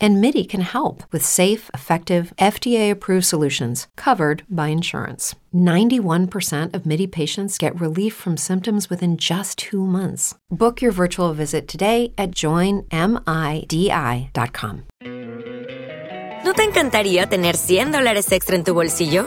And MIDI can help with safe, effective, FDA approved solutions covered by insurance. 91% of MIDI patients get relief from symptoms within just two months. Book your virtual visit today at joinmidi.com. ¿No te encantaría tener 100 dólares extra en tu bolsillo?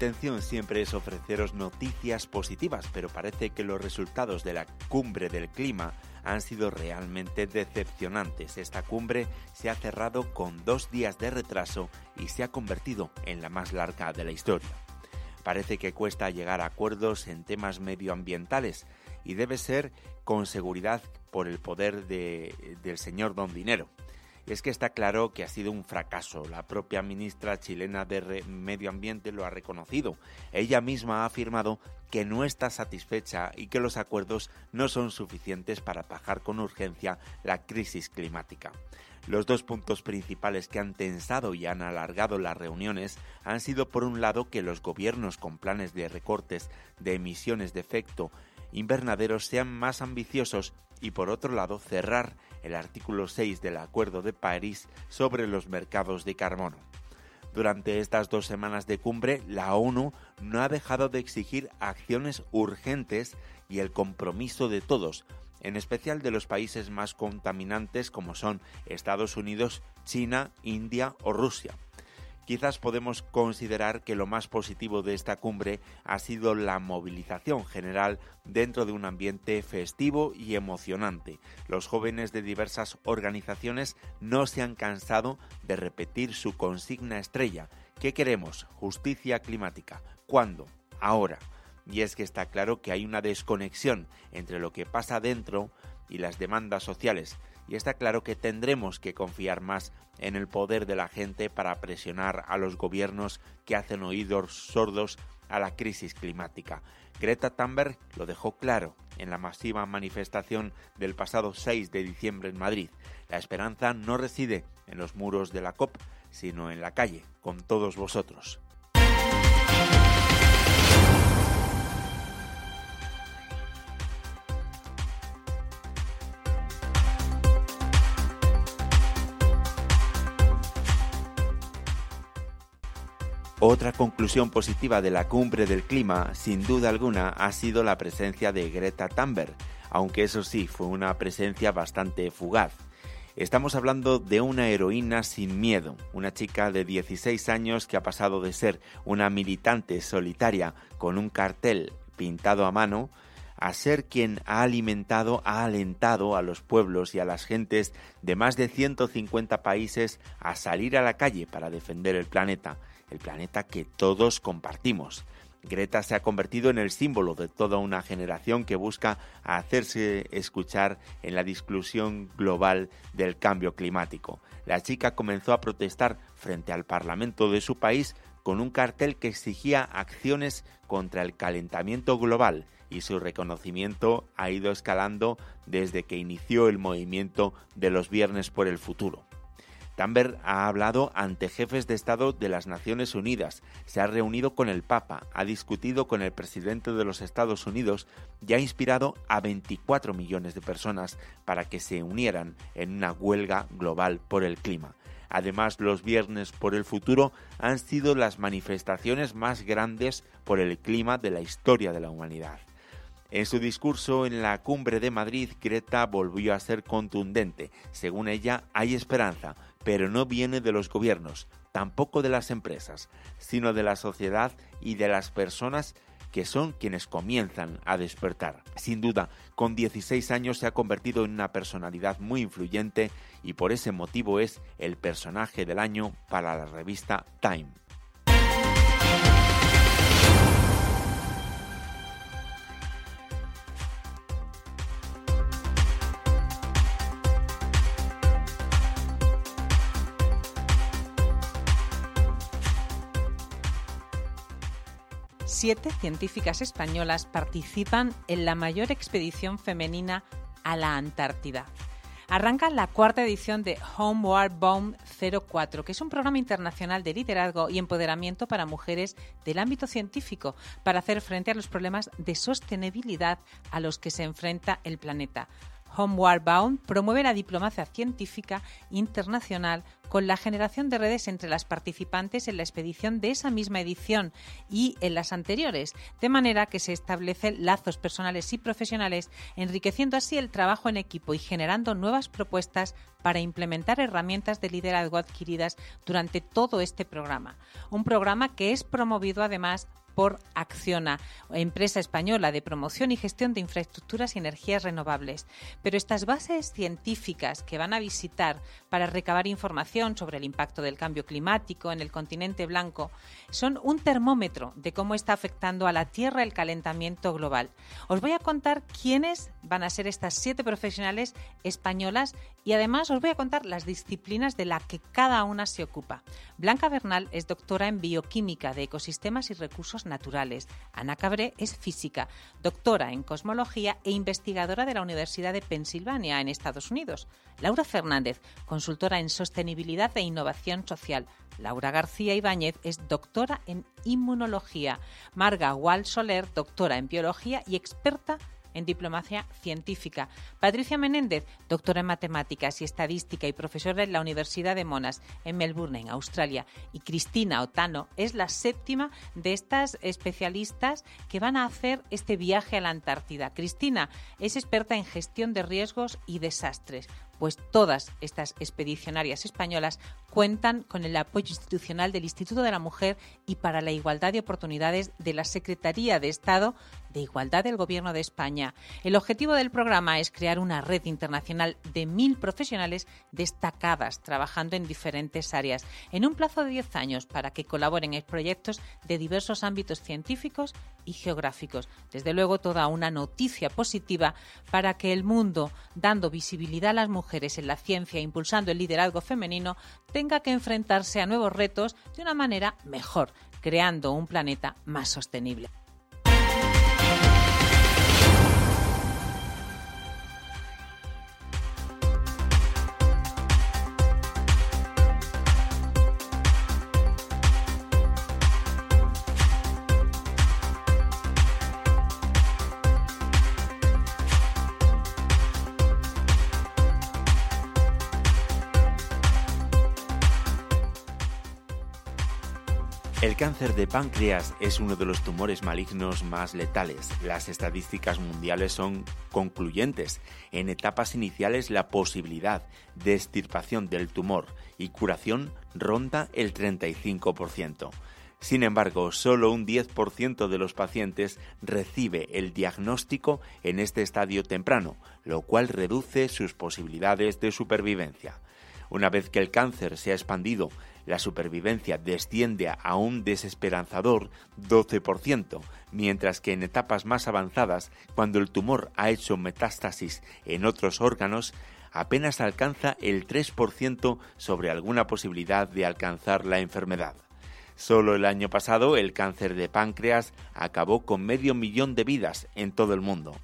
Intención siempre es ofreceros noticias positivas, pero parece que los resultados de la cumbre del clima han sido realmente decepcionantes. Esta cumbre se ha cerrado con dos días de retraso y se ha convertido en la más larga de la historia. Parece que cuesta llegar a acuerdos en temas medioambientales y debe ser con seguridad por el poder del señor Don Dinero es que está claro que ha sido un fracaso. La propia ministra chilena de Medio Ambiente lo ha reconocido. Ella misma ha afirmado que no está satisfecha y que los acuerdos no son suficientes para atajar con urgencia la crisis climática. Los dos puntos principales que han tensado y han alargado las reuniones han sido por un lado que los gobiernos con planes de recortes de emisiones de efecto invernaderos sean más ambiciosos y por otro lado cerrar el artículo 6 del Acuerdo de París sobre los mercados de carbono. Durante estas dos semanas de cumbre, la ONU no ha dejado de exigir acciones urgentes y el compromiso de todos, en especial de los países más contaminantes como son Estados Unidos, China, India o Rusia quizás podemos considerar que lo más positivo de esta cumbre ha sido la movilización general dentro de un ambiente festivo y emocionante. Los jóvenes de diversas organizaciones no se han cansado de repetir su consigna estrella. ¿Qué queremos? Justicia climática. ¿Cuándo? Ahora. Y es que está claro que hay una desconexión entre lo que pasa dentro y las demandas sociales y está claro que tendremos que confiar más en el poder de la gente para presionar a los gobiernos que hacen oídos sordos a la crisis climática. Greta Thunberg lo dejó claro en la masiva manifestación del pasado 6 de diciembre en Madrid. La esperanza no reside en los muros de la COP, sino en la calle, con todos vosotros. Otra conclusión positiva de la cumbre del clima, sin duda alguna, ha sido la presencia de Greta Thunberg, aunque eso sí, fue una presencia bastante fugaz. Estamos hablando de una heroína sin miedo, una chica de 16 años que ha pasado de ser una militante solitaria con un cartel pintado a mano a ser quien ha alimentado, ha alentado a los pueblos y a las gentes de más de 150 países a salir a la calle para defender el planeta el planeta que todos compartimos. Greta se ha convertido en el símbolo de toda una generación que busca hacerse escuchar en la discusión global del cambio climático. La chica comenzó a protestar frente al Parlamento de su país con un cartel que exigía acciones contra el calentamiento global y su reconocimiento ha ido escalando desde que inició el movimiento de los Viernes por el Futuro. Tamber ha hablado ante jefes de Estado de las Naciones Unidas, se ha reunido con el Papa, ha discutido con el presidente de los Estados Unidos y ha inspirado a 24 millones de personas para que se unieran en una huelga global por el clima. Además, los viernes por el futuro han sido las manifestaciones más grandes por el clima de la historia de la humanidad. En su discurso en la cumbre de Madrid, Greta volvió a ser contundente. Según ella, hay esperanza, pero no viene de los gobiernos, tampoco de las empresas, sino de la sociedad y de las personas que son quienes comienzan a despertar. Sin duda, con 16 años se ha convertido en una personalidad muy influyente y por ese motivo es el personaje del año para la revista Time. Siete científicas españolas participan en la mayor expedición femenina a la Antártida. Arranca la cuarta edición de Homeward Bound 04, que es un programa internacional de liderazgo y empoderamiento para mujeres del ámbito científico para hacer frente a los problemas de sostenibilidad a los que se enfrenta el planeta. Homeward Bound promueve la diplomacia científica internacional con la generación de redes entre las participantes en la expedición de esa misma edición y en las anteriores, de manera que se establecen lazos personales y profesionales, enriqueciendo así el trabajo en equipo y generando nuevas propuestas para implementar herramientas de liderazgo adquiridas durante todo este programa. Un programa que es promovido además por Acciona, empresa española de promoción y gestión de infraestructuras y energías renovables. Pero estas bases científicas que van a visitar para recabar información sobre el impacto del cambio climático en el continente blanco son un termómetro de cómo está afectando a la Tierra el calentamiento global. Os voy a contar quiénes van a ser estas siete profesionales españolas y además os voy a contar las disciplinas de las que cada una se ocupa. Blanca Bernal es doctora en bioquímica de ecosistemas y recursos naturales. Ana Cabré es física, doctora en cosmología e investigadora de la Universidad de Pensilvania en Estados Unidos. Laura Fernández, consultora en sostenibilidad e innovación social. Laura García Ibáñez es doctora en inmunología. Marga Wall Soler, doctora en biología y experta en diplomacia científica. Patricia Menéndez, doctora en matemáticas y estadística y profesora en la Universidad de Monash, en Melbourne, en Australia. Y Cristina Otano es la séptima de estas especialistas que van a hacer este viaje a la Antártida. Cristina es experta en gestión de riesgos y desastres pues todas estas expedicionarias españolas cuentan con el apoyo institucional del Instituto de la Mujer y para la Igualdad de Oportunidades de la Secretaría de Estado de Igualdad del Gobierno de España. El objetivo del programa es crear una red internacional de mil profesionales destacadas trabajando en diferentes áreas en un plazo de 10 años para que colaboren en proyectos de diversos ámbitos científicos y geográficos. Desde luego, toda una noticia positiva para que el mundo, dando visibilidad a las mujeres en la ciencia e impulsando el liderazgo femenino, tenga que enfrentarse a nuevos retos de una manera mejor, creando un planeta más sostenible. El cáncer de páncreas es uno de los tumores malignos más letales. Las estadísticas mundiales son concluyentes. En etapas iniciales la posibilidad de extirpación del tumor y curación ronda el 35%. Sin embargo, solo un 10% de los pacientes recibe el diagnóstico en este estadio temprano, lo cual reduce sus posibilidades de supervivencia. Una vez que el cáncer se ha expandido la supervivencia desciende a un desesperanzador 12%, mientras que en etapas más avanzadas, cuando el tumor ha hecho metástasis en otros órganos, apenas alcanza el 3% sobre alguna posibilidad de alcanzar la enfermedad. Solo el año pasado el cáncer de páncreas acabó con medio millón de vidas en todo el mundo.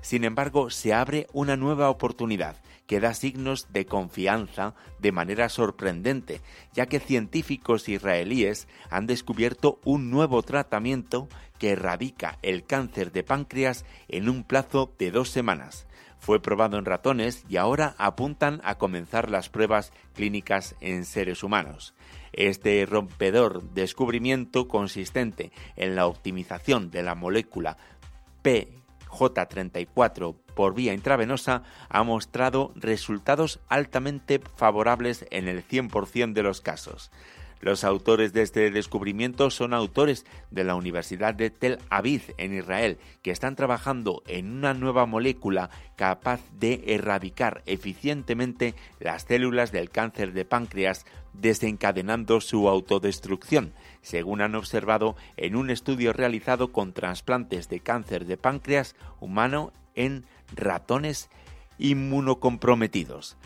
Sin embargo, se abre una nueva oportunidad que da signos de confianza de manera sorprendente, ya que científicos israelíes han descubierto un nuevo tratamiento que erradica el cáncer de páncreas en un plazo de dos semanas. fue probado en ratones y ahora apuntan a comenzar las pruebas clínicas en seres humanos. Este rompedor descubrimiento consistente en la optimización de la molécula PJ34 por vía intravenosa ha mostrado resultados altamente favorables en el 100% de los casos. Los autores de este descubrimiento son autores de la Universidad de Tel Aviv en Israel, que están trabajando en una nueva molécula capaz de erradicar eficientemente las células del cáncer de páncreas, desencadenando su autodestrucción, según han observado en un estudio realizado con trasplantes de cáncer de páncreas humano en ratones inmunocomprometidos.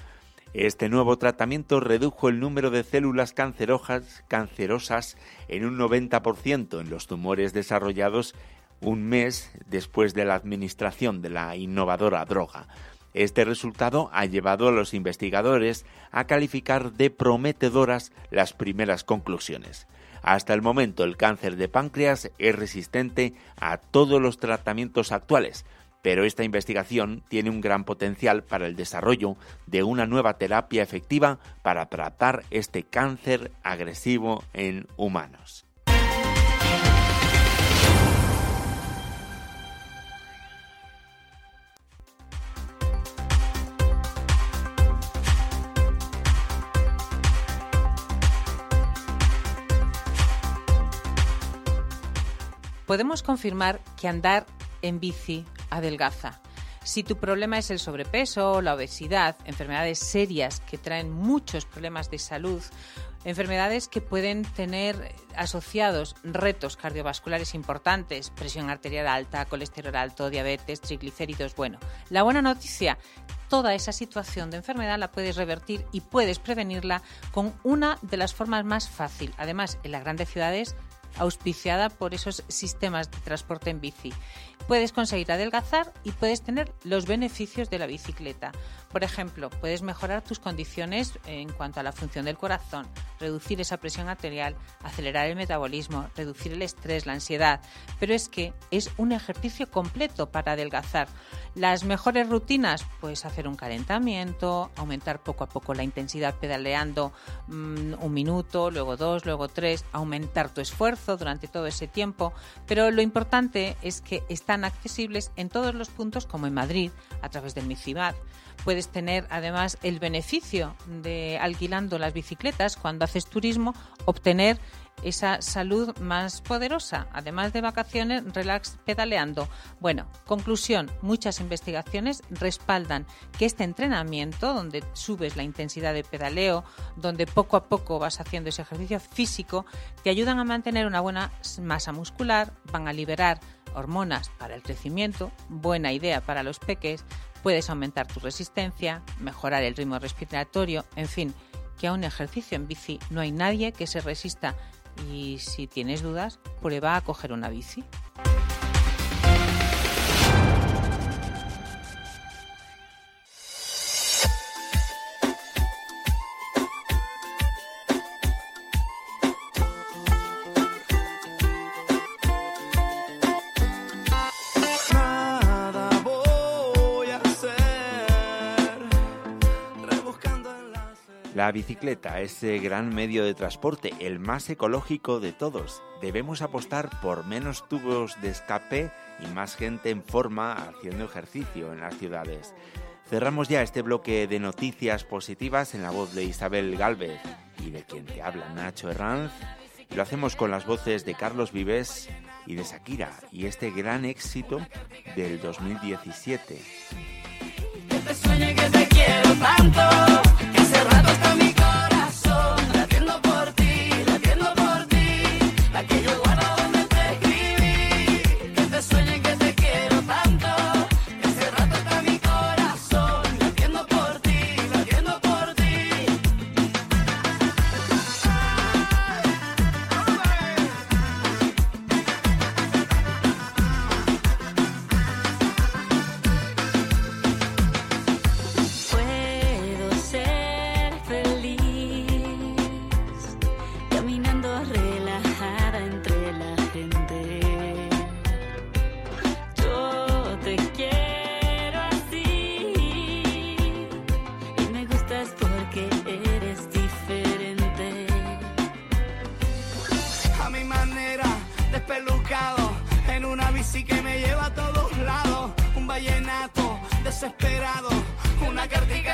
Este nuevo tratamiento redujo el número de células cancerosas en un 90% en los tumores desarrollados un mes después de la administración de la innovadora droga. Este resultado ha llevado a los investigadores a calificar de prometedoras las primeras conclusiones. Hasta el momento el cáncer de páncreas es resistente a todos los tratamientos actuales, pero esta investigación tiene un gran potencial para el desarrollo de una nueva terapia efectiva para tratar este cáncer agresivo en humanos. Podemos confirmar que andar en bici adelgaza. Si tu problema es el sobrepeso, la obesidad, enfermedades serias que traen muchos problemas de salud, enfermedades que pueden tener asociados retos cardiovasculares importantes, presión arterial alta, colesterol alto, diabetes, triglicéridos. Bueno, la buena noticia, toda esa situación de enfermedad la puedes revertir y puedes prevenirla con una de las formas más fácil. Además, en las grandes ciudades auspiciada por esos sistemas de transporte en bici. Puedes conseguir adelgazar y puedes tener los beneficios de la bicicleta. Por ejemplo, puedes mejorar tus condiciones en cuanto a la función del corazón, reducir esa presión arterial, acelerar el metabolismo, reducir el estrés, la ansiedad. Pero es que es un ejercicio completo para adelgazar. Las mejores rutinas, pues hacer un calentamiento, aumentar poco a poco la intensidad pedaleando mm, un minuto, luego dos, luego tres, aumentar tu esfuerzo durante todo ese tiempo. Pero lo importante es que están accesibles en todos los puntos, como en Madrid, a través del MICIBAD. Puedes tener además el beneficio de alquilando las bicicletas cuando haces turismo, obtener esa salud más poderosa, además de vacaciones, relax pedaleando. Bueno, conclusión, muchas investigaciones respaldan que este entrenamiento, donde subes la intensidad de pedaleo, donde poco a poco vas haciendo ese ejercicio físico, te ayudan a mantener una buena masa muscular, van a liberar hormonas para el crecimiento, buena idea para los peques, puedes aumentar tu resistencia, mejorar el ritmo respiratorio, en fin, que a un ejercicio en bici no hay nadie que se resista y si tienes dudas, prueba a coger una bici. La bicicleta, ese gran medio de transporte, el más ecológico de todos. Debemos apostar por menos tubos de escape y más gente en forma haciendo ejercicio en las ciudades. Cerramos ya este bloque de noticias positivas en la voz de Isabel Galvez y de quien te habla Nacho Herranz. Lo hacemos con las voces de Carlos Vives y de Shakira y este gran éxito del 2017. Que te sueñe que te quiero tanto. Desesperado. Una cartica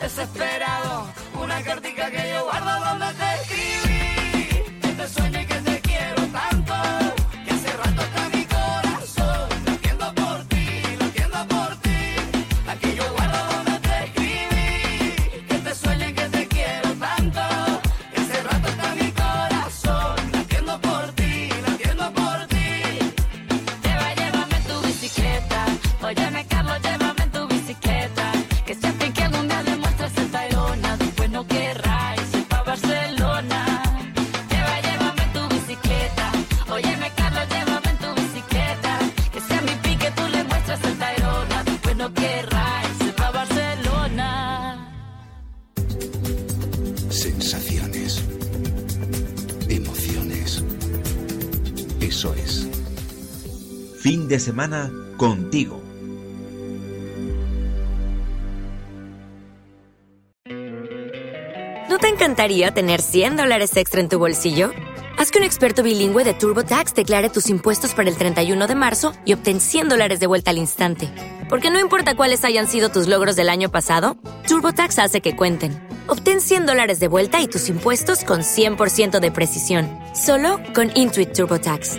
Desesperado. Una cartica que yo guardo donde te escribí. Fin de semana contigo. ¿No te encantaría tener 100 dólares extra en tu bolsillo? Haz que un experto bilingüe de TurboTax declare tus impuestos para el 31 de marzo y obtén 100 dólares de vuelta al instante. Porque no importa cuáles hayan sido tus logros del año pasado, TurboTax hace que cuenten. Obtén 100 dólares de vuelta y tus impuestos con 100% de precisión, solo con Intuit TurboTax.